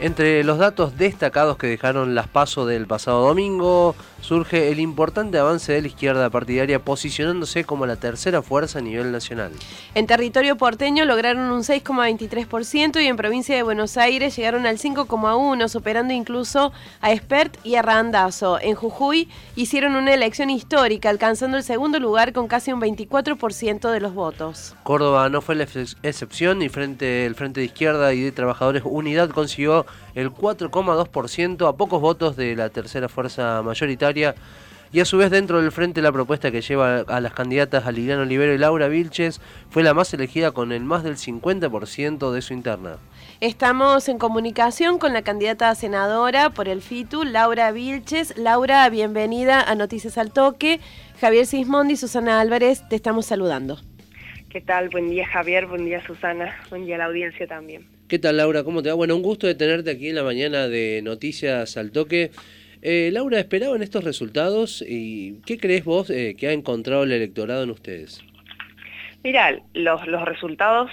Entre los datos destacados que dejaron las pasos del pasado domingo, surge el importante avance de la izquierda partidaria posicionándose como la tercera fuerza a nivel nacional. En territorio porteño lograron un 6,23% y en provincia de Buenos Aires llegaron al 5,1%, superando incluso a Espert y a Randazo. En Jujuy hicieron una elección histórica, alcanzando el segundo lugar con casi un 24% de los votos. Córdoba no fue la excepción y frente el Frente de Izquierda y de Trabajadores Unidad consiguió el 4,2% a pocos votos de la tercera fuerza mayoritaria y a su vez dentro del frente la propuesta que lleva a las candidatas a Liliana Olivero y Laura Vilches fue la más elegida con el más del 50% de su interna. Estamos en comunicación con la candidata senadora por el FITU, Laura Vilches. Laura, bienvenida a Noticias al Toque. Javier Sismondi y Susana Álvarez, te estamos saludando. ¿Qué tal? Buen día Javier, buen día Susana, buen día a la audiencia también. ¿Qué tal Laura? ¿Cómo te va? Bueno, un gusto de tenerte aquí en la mañana de Noticias al Toque. Eh, Laura, ¿esperaban estos resultados y qué crees vos eh, que ha encontrado el electorado en ustedes? Mira, los, los resultados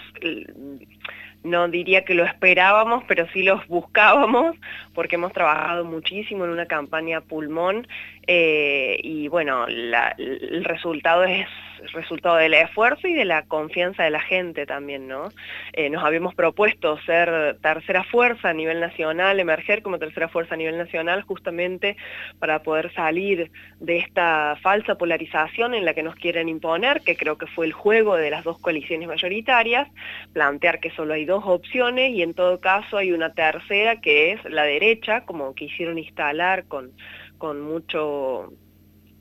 no diría que lo esperábamos, pero sí los buscábamos, porque hemos trabajado muchísimo en una campaña pulmón eh, y bueno, el resultado es resultado del esfuerzo y de la confianza de la gente también, ¿no? Eh, nos habíamos propuesto ser tercera fuerza a nivel nacional, emerger como tercera fuerza a nivel nacional justamente para poder salir de esta falsa polarización en la que nos quieren imponer, que creo que fue el juego de las dos coaliciones mayoritarias, plantear que solo hay dos opciones y en todo caso hay una tercera que es la derecha, como quisieron instalar con con mucho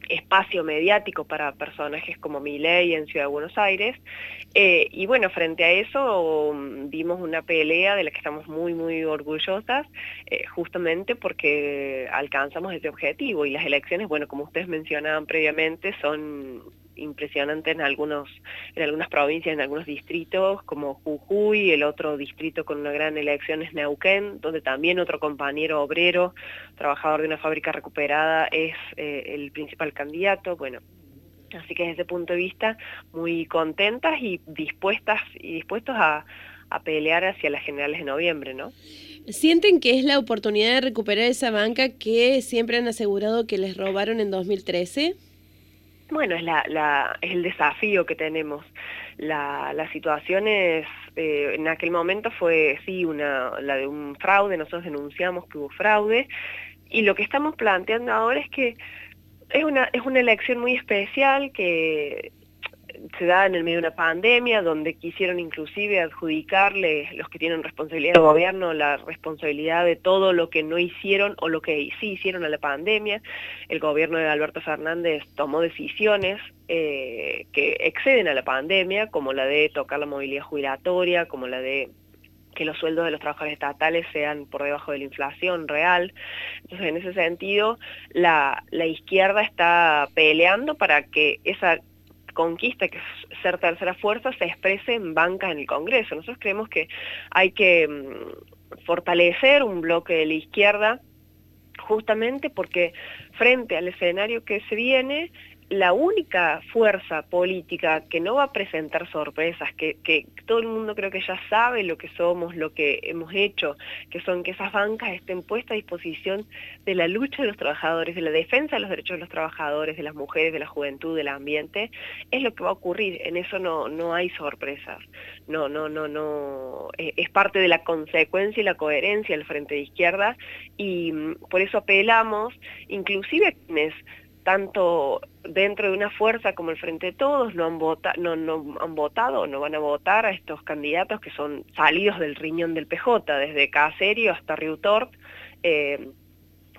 espacio mediático para personajes como Milei en Ciudad de Buenos Aires. Eh, y bueno, frente a eso mm, vimos una pelea de la que estamos muy, muy orgullosas, eh, justamente porque alcanzamos ese objetivo. Y las elecciones, bueno, como ustedes mencionaban previamente, son impresionante en, algunos, en algunas provincias, en algunos distritos, como Jujuy, el otro distrito con una gran elección es Neuquén, donde también otro compañero obrero, trabajador de una fábrica recuperada, es eh, el principal candidato. Bueno, así que desde ese punto de vista, muy contentas y dispuestas y dispuestos a, a pelear hacia las generales de noviembre, ¿no? ¿Sienten que es la oportunidad de recuperar esa banca que siempre han asegurado que les robaron en 2013? Bueno, es, el desafío que tenemos. La, la situación es, eh, en aquel momento fue, sí, una, la de un fraude, nosotros denunciamos que hubo fraude, y lo que estamos planteando ahora es que es una, es una elección muy especial que se da en el medio de una pandemia, donde quisieron inclusive adjudicarle los que tienen responsabilidad del gobierno la responsabilidad de todo lo que no hicieron o lo que sí hicieron a la pandemia. El gobierno de Alberto Fernández tomó decisiones eh, que exceden a la pandemia, como la de tocar la movilidad jubilatoria, como la de que los sueldos de los trabajadores estatales sean por debajo de la inflación real. Entonces, en ese sentido, la, la izquierda está peleando para que esa conquista, que es ser tercera fuerza, se exprese en banca en el Congreso. Nosotros creemos que hay que mm, fortalecer un bloque de la izquierda justamente porque frente al escenario que se viene, la única fuerza política que no va a presentar sorpresas, que, todo el mundo creo que ya sabe lo que somos, lo que hemos hecho, que son que esas bancas estén puestas a disposición de la lucha de los trabajadores, de la defensa de los derechos de los trabajadores, de las mujeres, de la juventud, del ambiente, es lo que va a ocurrir, en eso no, no hay sorpresas, no, no, no, no, eh, es parte de la consecuencia y la coherencia del Frente de Izquierda y mm, por eso apelamos, inclusive a quienes tanto dentro de una fuerza como el Frente de Todos no han, no, no han votado, no van a votar a estos candidatos que son salidos del riñón del PJ, desde Caserio hasta Riutort, eh,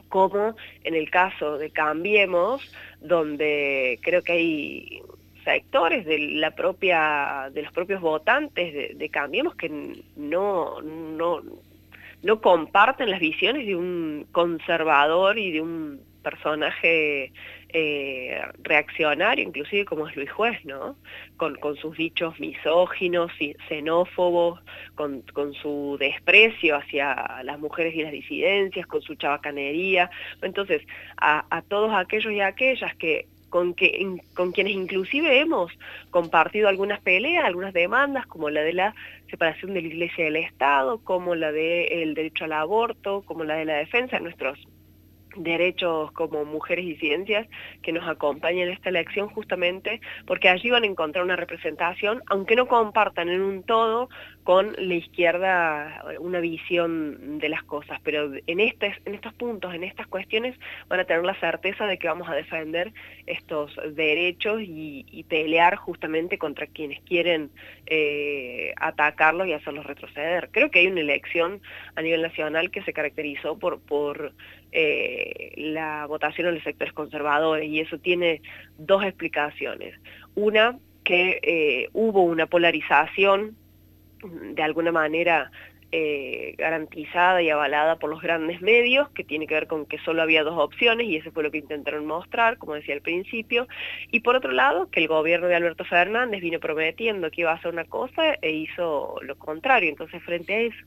como en el caso de Cambiemos, donde creo que hay sectores de la propia de los propios votantes de, de Cambiemos que no, no, no comparten las visiones de un conservador y de un personaje eh, reaccionario, inclusive como es Luis Juez, ¿no? Con, sus dichos misóginos, y xenófobos, con, su desprecio hacia las mujeres y las disidencias, con su chabacanería. Entonces, a, todos aquellos y aquellas que con, que, con quienes inclusive hemos compartido algunas peleas, algunas demandas, como la de la separación de la Iglesia y del Estado, como la del derecho al aborto, como la de la defensa de nuestros derechos como mujeres y ciencias que nos acompañan en esta elección justamente porque allí van a encontrar una representación, aunque no compartan en un todo con la izquierda una visión de las cosas, pero en, este, en estos puntos, en estas cuestiones, van a tener la certeza de que vamos a defender estos derechos y, pelear justamente contra quienes quieren eh, atacarlos y hacerlos retroceder. Creo que hay una elección a nivel nacional que se caracterizó por, por eh, la votación en los sectores conservadores y eso tiene dos explicaciones. Una, que eh, hubo una polarización de alguna manera eh, garantizada y avalada por los grandes medios, que tiene que ver con que solo había dos opciones y eso fue lo que intentaron mostrar, como decía al principio, y por otro lado, que el gobierno de Alberto Fernández vino prometiendo que iba a hacer una cosa e hizo lo contrario, entonces frente a eso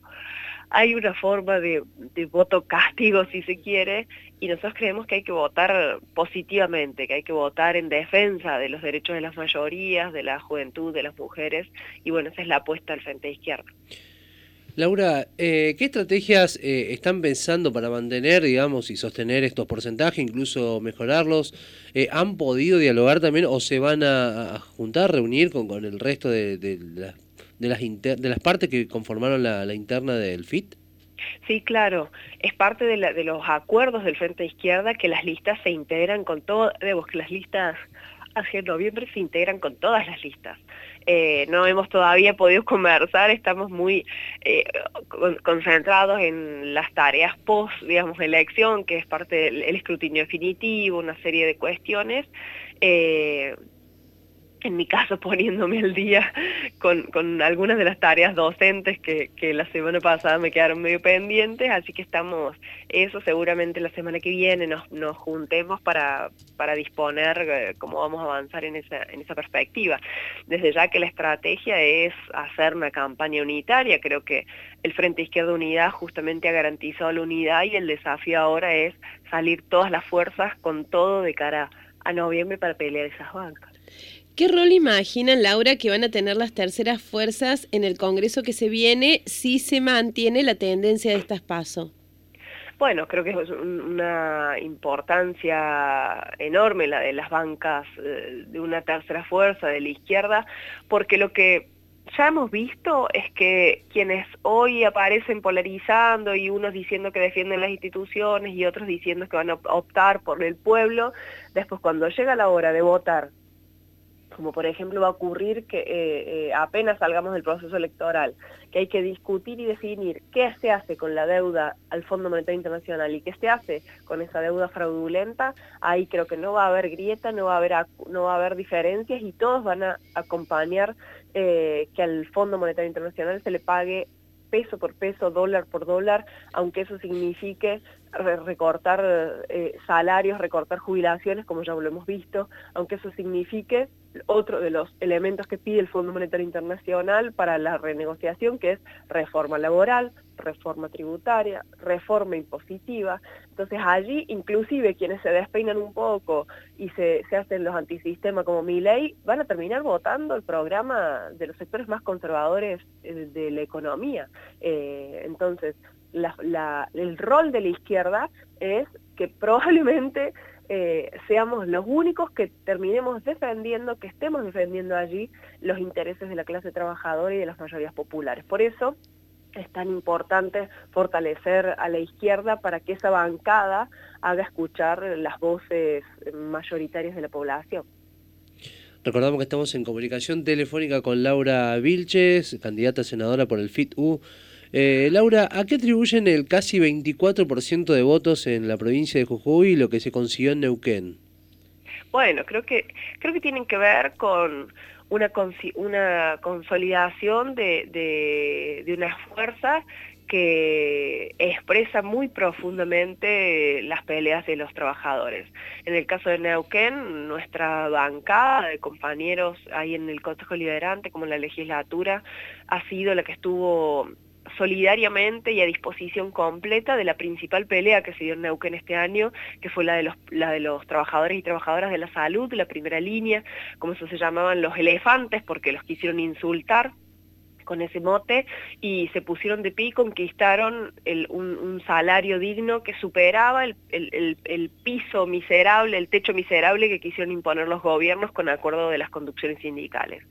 hay una forma de, voto castigo, si se quiere, y nosotros creemos que hay que votar positivamente, que hay que votar en defensa de los derechos de las mayorías, de la juventud, de las mujeres, y bueno, esa es la apuesta del Frente de Izquierda. Laura, eh, ¿qué estrategias eh, están pensando para mantener, digamos, y sostener estos porcentajes, incluso mejorarlos? Eh, ¿Han podido dialogar también o se van a, juntar, reunir con, con el resto de, de, las de las, de las partes que conformaron la, interna del FIT? Sí, claro. Es parte de, de, los acuerdos del Frente Izquierda que las listas se integran con todo, debo que las listas hacia noviembre se integran con todas las listas. Eh, no hemos todavía podido conversar, estamos muy eh, concentrados en las tareas post, digamos, elección, que es parte del escrutinio definitivo, una serie de cuestiones. Eh, en mi caso poniéndome al día con, con, algunas de las tareas docentes que, que, la semana pasada me quedaron medio pendientes, así que estamos, eso seguramente la semana que viene nos, nos juntemos para, para disponer eh, cómo vamos a avanzar en esa, en esa perspectiva. Desde ya que la estrategia es hacer una campaña unitaria, creo que el Frente Izquierda Unidad justamente ha garantizado la unidad y el desafío ahora es salir todas las fuerzas con todo de cara a noviembre para pelear esas bancas. ¿Qué rol imaginan, Laura, que van a tener las terceras fuerzas en el Congreso que se viene si se mantiene la tendencia de estas pasos? Bueno, creo que es una importancia enorme la de las bancas eh, de una tercera fuerza de la izquierda, porque lo que ya hemos visto es que quienes hoy aparecen polarizando y unos diciendo que defienden las instituciones y otros diciendo que van a optar por el pueblo, después cuando llega la hora de votar como por ejemplo va a ocurrir que eh, eh, apenas salgamos del proceso electoral, que hay que discutir y definir qué se hace con la deuda al Fondo Monetario Internacional y qué se hace con esa deuda fraudulenta, ahí creo que no va a haber grieta, no va a haber, no va a haber diferencias y todos van a acompañar eh, que al Fondo Monetario Internacional se le pague peso por peso, dólar por dólar, aunque eso signifique recortar salarios, recortar jubilaciones, como ya lo hemos visto, aunque eso signifique otro de los elementos que pide el Fondo Monetario Internacional para la renegociación, que es reforma laboral, reforma tributaria, reforma impositiva. Entonces allí inclusive quienes se despeinan un poco y se, hacen los antisistemas como mi ley, van a terminar votando el programa de los sectores más conservadores eh, de la economía. Eh, entonces, el rol de la izquierda es que probablemente eh, seamos los únicos que terminemos defendiendo, que estemos defendiendo allí los intereses de la clase trabajadora y de las mayorías populares. Por eso es tan importante fortalecer a la izquierda para que esa bancada haga escuchar las voces mayoritarias de la población. Recordamos que estamos en comunicación telefónica con Laura Vilches, candidata senadora por el FIT-U. Eh, Laura, ¿a qué atribuyen el casi 24% de votos en la provincia de Jujuy lo que se consiguió en Neuquén? Bueno, creo que, creo que tienen que ver con una, una consolidación de, de, una fuerza que expresa muy profundamente las peleas de los trabajadores. En el caso de Neuquén, nuestra bancada de compañeros ahí en el Consejo Liberante, como en la legislatura, ha sido la que estuvo solidariamente y a disposición completa de la principal pelea que se dio en Neuquén este año, que fue la de los, la de los trabajadores y trabajadoras de la salud, la primera línea, como eso se llamaban los elefantes, porque los quisieron insultar con ese mote y se pusieron de pie y conquistaron un, salario digno que superaba el, piso miserable, el techo miserable que quisieron imponer los gobiernos con acuerdo de las conducciones sindicales.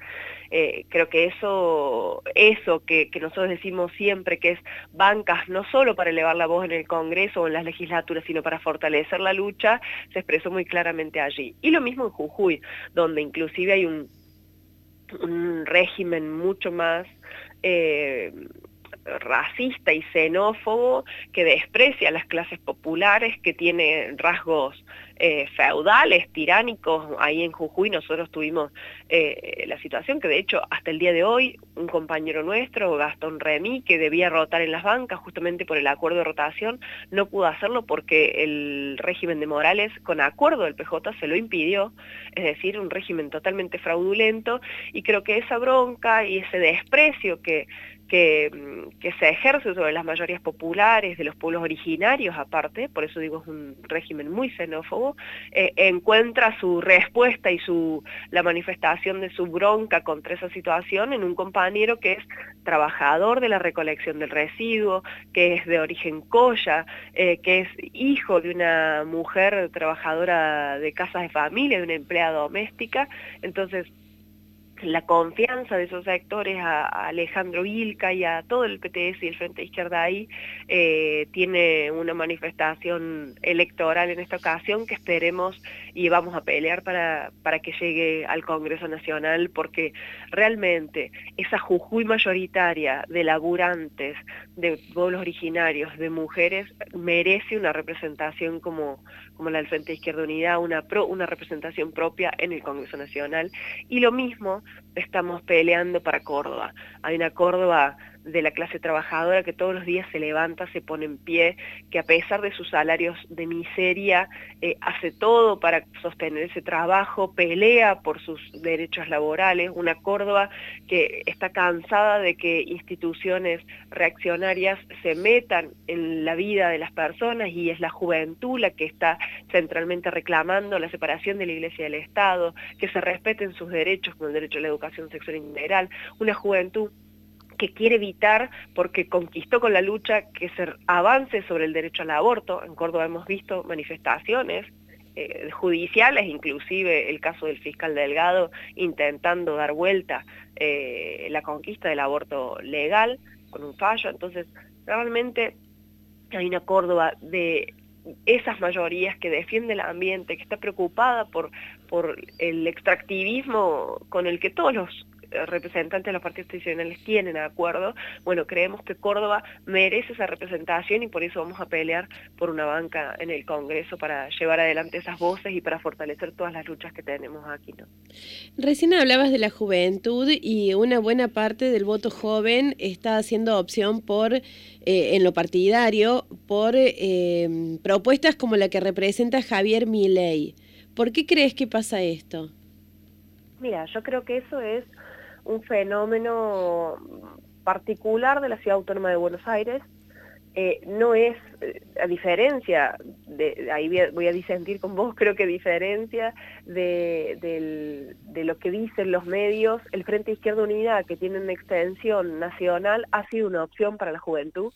Eh, creo que eso, eso que, que, nosotros decimos siempre, que es bancas no solo para elevar la voz en el Congreso o en las legislaturas, sino para fortalecer la lucha, se expresó muy claramente allí. Y lo mismo en Jujuy, donde inclusive hay un un régimen mucho más eh, racista y xenófobo que desprecia a las clases populares, que tiene rasgos eh, feudales, tiránicos. Ahí en Jujuy nosotros tuvimos eh, la situación que de hecho hasta el día de hoy un compañero nuestro, Gastón Remy, que debía rotar en las bancas justamente por el acuerdo de rotación, no pudo hacerlo porque el régimen de Morales, con acuerdo del PJ, se lo impidió, es decir, un régimen totalmente fraudulento, y creo que esa bronca y ese desprecio que que, se ejerce sobre las mayorías populares de los pueblos originarios aparte, por eso digo es un régimen muy xenófobo, eh, encuentra su respuesta y su, la manifestación de su bronca contra esa situación en un compañero que es trabajador de la recolección del residuo, que es de origen coya, eh, que es hijo de una mujer trabajadora de casas de familia, de una empleada doméstica, entonces la confianza de esos sectores a, Alejandro Vilca y a todo el PTS y el Frente Izquierda ahí eh, tiene una manifestación electoral en esta ocasión que esperemos y vamos a pelear para, para que llegue al Congreso Nacional porque realmente esa Jujuy mayoritaria de laburantes, de pueblos originarios, de mujeres, merece una representación como, como la del Frente de Izquierda Unida, una, pro, una representación propia en el Congreso Nacional. Y lo mismo estamos peleando para Córdoba. Hay una Córdoba de la clase trabajadora que todos los días se levanta, se pone en pie, que a pesar de sus salarios de miseria, eh, hace todo para sostener ese trabajo, pelea por sus derechos laborales, una Córdoba que está cansada de que instituciones reaccionarias se metan en la vida de las personas y es la juventud la que está centralmente reclamando la separación de la Iglesia y del Estado, que se respeten sus derechos como el derecho a la educación sexual integral, una juventud que quiere evitar, porque conquistó con la lucha, que se avance sobre el derecho al aborto. En Córdoba hemos visto manifestaciones eh, judiciales, inclusive el caso del fiscal Delgado intentando dar vuelta eh, la conquista del aborto legal con un fallo. Entonces, realmente hay una Córdoba de esas mayorías que defiende el ambiente, que está preocupada por, por el extractivismo con el que todos los representantes de los partidos tradicionales tienen acuerdo, bueno, creemos que Córdoba merece esa representación y por eso vamos a pelear por una banca en el Congreso para llevar adelante esas voces y para fortalecer todas las luchas que tenemos aquí. ¿no? Recién hablabas de la juventud y una buena parte del voto joven está haciendo opción por, eh, en lo partidario, por eh, propuestas como la que representa Javier Milei. ¿Por qué crees que pasa esto? Mira, yo creo que eso es un fenómeno particular de la Ciudad Autónoma de Buenos Aires. Eh, no es, eh, a diferencia, de, ahí voy a disentir con vos, creo que diferencia de, de lo que dicen los medios, el Frente Izquierda Unida, que tiene una extensión nacional, ha sido una opción para la juventud.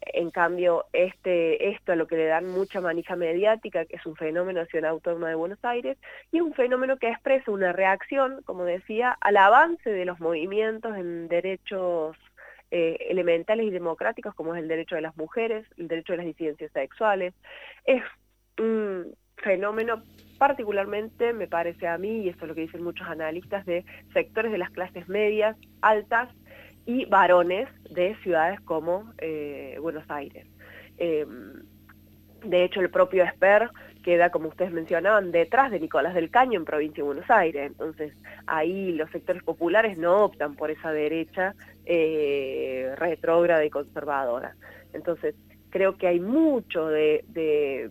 En cambio, este, esto a lo que le dan mucha manija mediática, que es un fenómeno Ciudad Autónoma de Buenos Aires, y un fenómeno que expresa una reacción, como decía, al avance de los movimientos en derechos eh, elementales y democráticos, como es el derecho de las mujeres, el derecho de las disidencias sexuales. Es un fenómeno particularmente, me parece a mí, y esto es lo que dicen muchos analistas, de sectores de las clases medias, altas, y varones de ciudades como eh, Buenos Aires. Em, de hecho, el propio Esper queda, como ustedes mencionaban, detrás de Nicolás del Caño en provincia de Buenos Aires. Entonces, ahí los sectores populares no optan por esa derecha eh, retrógrada y conservadora. Entonces, creo que hay mucho de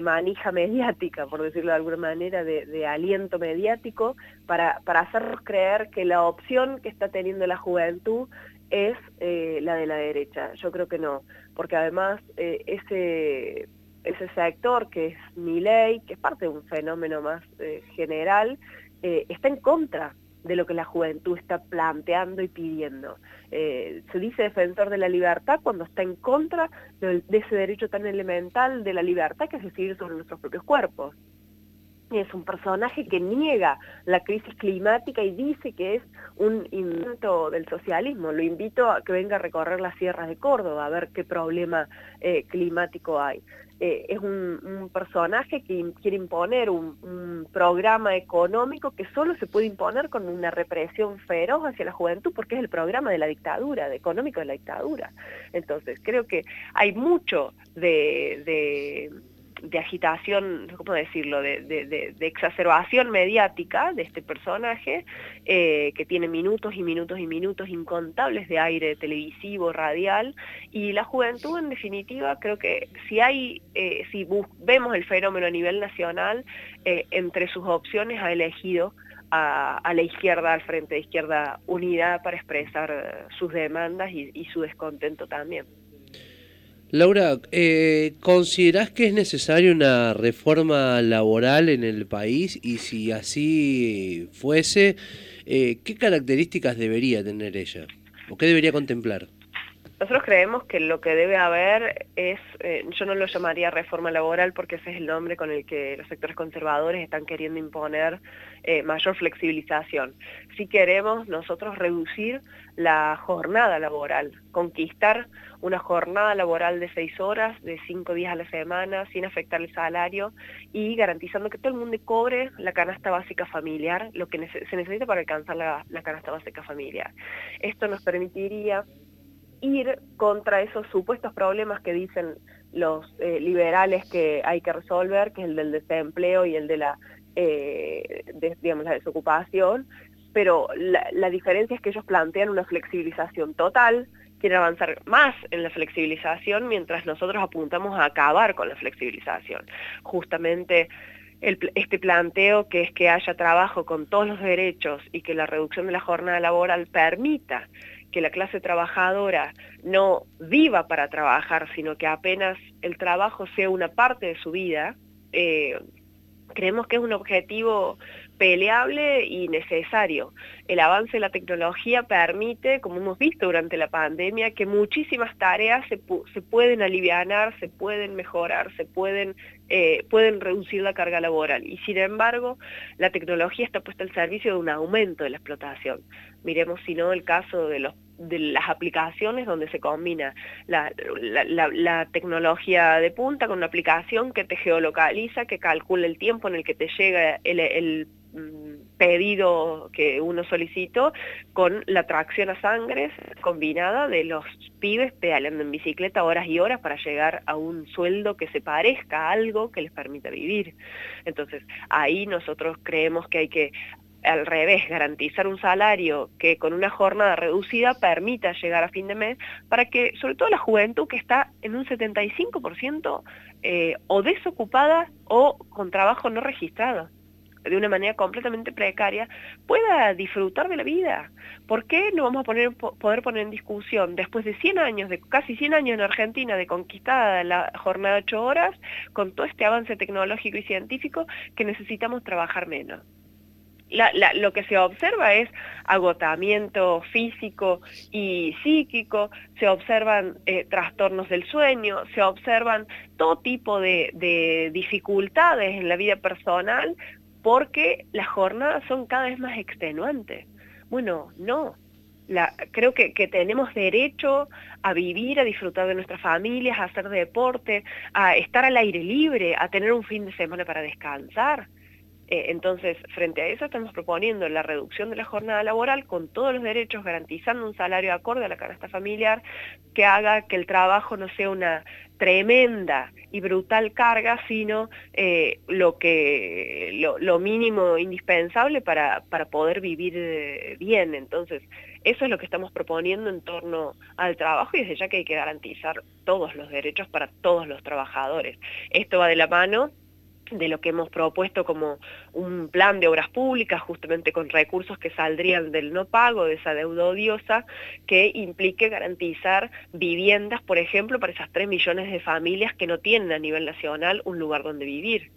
manija mediática, por decirlo de alguna manera, de, aliento mediático, para, para, hacernos creer que la opción que está teniendo la juventud es eh, la de la derecha. Yo creo que no, porque además eh, ese, ese sector que es mi ley, que es parte de un fenómeno más eh, general, está en contra de lo que la juventud está planteando y pidiendo. se dice defensor de la libertad cuando está en contra de, ese derecho tan elemental de la libertad que es decidir sobre nuestros propios cuerpos es un personaje que niega la crisis climática y dice que es un invento del socialismo. Lo invito a que venga a recorrer las sierras de Córdoba a ver qué problema eh, climático hay. Eh, es un, personaje que quiere imponer un, programa económico que solo se puede imponer con una represión feroz hacia la juventud porque es el programa de la dictadura, económico de la dictadura. Entonces creo que hay mucho de agitación, ¿cómo decirlo?, de, exacerbación mediática de este personaje, eh, que tiene minutos y minutos y minutos incontables de aire televisivo, radial, y la juventud, en definitiva, creo que si hay, eh, si vemos el fenómeno a nivel nacional, eh, entre sus opciones ha elegido a, la izquierda, al Frente de Izquierda Unida, para expresar sus demandas y su descontento también. Laura, eh, ¿considerás que es necesaria una reforma laboral en el país? Y si así fuese, eh, ¿qué características debería tener ella? ¿O qué debería contemplar? Nosotros creemos que lo que debe haber es, eh, yo no lo llamaría reforma laboral porque ese es el nombre con el que los sectores conservadores están queriendo imponer eh, mayor flexibilización. Si queremos nosotros reducir la jornada laboral, conquistar una jornada laboral de seis horas, de cinco días a la semana, sin afectar el salario y garantizando que todo el mundo cobre la canasta básica familiar, lo que se necesita para alcanzar la, canasta básica familiar. Esto nos permitiría ir contra esos supuestos problemas que dicen los eh, liberales que hay que resolver, que es el del desempleo y el de la, eh, digamos, la desocupación, pero la, diferencia es que ellos plantean una flexibilización total, quiere avanzar más en la flexibilización mientras nosotros apuntamos a acabar con la flexibilización. Justamente este planteo que es que haya trabajo con todos los derechos y que la reducción de la jornada laboral permita que la clase trabajadora no viva para trabajar, sino que apenas el trabajo sea una parte de su vida, eh, creemos que es un objetivo peleable y necesario. El avance de la tecnología permite, como hemos visto durante la pandemia, que muchísimas tareas se, pueden aliviar, se pueden mejorar, se pueden, eh, pueden reducir la carga laboral. Y sin embargo, la tecnología está puesta al servicio de un aumento de la explotación. Miremos si no el caso de los de las aplicaciones donde se combina la, tecnología de punta con una aplicación que te geolocaliza, que calcula el tiempo en el que te llega el, mm, pedido que uno solicitó con la tracción a sangre combinada de los pibes pedaleando en bicicleta horas y horas para llegar a un sueldo que se parezca a algo que les permita vivir. Entonces, ahí nosotros creemos que hay que al revés, garantizar un salario que con una jornada reducida permita llegar a fin de mes para que, sobre todo la juventud que está en un 75% eh, o desocupada o con trabajo no registrado, de una manera completamente precaria, pueda disfrutar de la vida. ¿Por qué no vamos a poder poner en discusión, después de 100 años, de casi 100 años en Argentina de conquistada la jornada de 8 horas, con todo este avance tecnológico y científico, que necesitamos trabajar menos? lo que se observa es agotamiento físico y psíquico, se observan eh, trastornos del sueño, se observan todo tipo de, dificultades en la vida personal porque las jornadas son cada vez más extenuantes. Bueno, no. creo que, que, tenemos derecho a vivir, a disfrutar de nuestras familias, a hacer deporte, a estar al aire libre, a tener un fin de semana para descansar. Eh, entonces, frente a eso estamos proponiendo la reducción de la jornada laboral con todos los derechos, garantizando un salario acorde a la canasta familiar que haga que el trabajo no sea una tremenda y brutal carga, sino eh, lo, que, lo, mínimo indispensable para, para poder vivir eh, bien. Entonces, eso es lo que estamos proponiendo en torno al trabajo y desde ya que hay que garantizar todos los derechos para todos los trabajadores. Esto va de la mano de lo que hemos propuesto como un plan de obras públicas, justamente con recursos que saldrían del no pago, de esa deuda odiosa, que implique garantizar viviendas, por ejemplo, para esas 3 millones de familias que no tienen a nivel nacional un lugar donde vivir.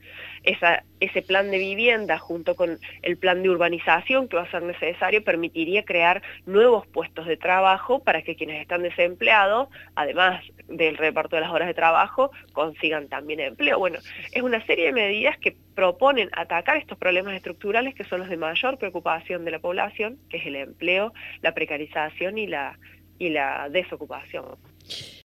Ese plan de vivienda junto con el plan de urbanización que va a ser necesario permitiría crear nuevos puestos de trabajo para que quienes están desempleados, además del reparto de las horas de trabajo, consigan también empleo. Bueno, es una serie de medidas que proponen atacar estos problemas estructurales que son los de mayor preocupación de la población, que es el empleo, la precarización y la, y la desocupación.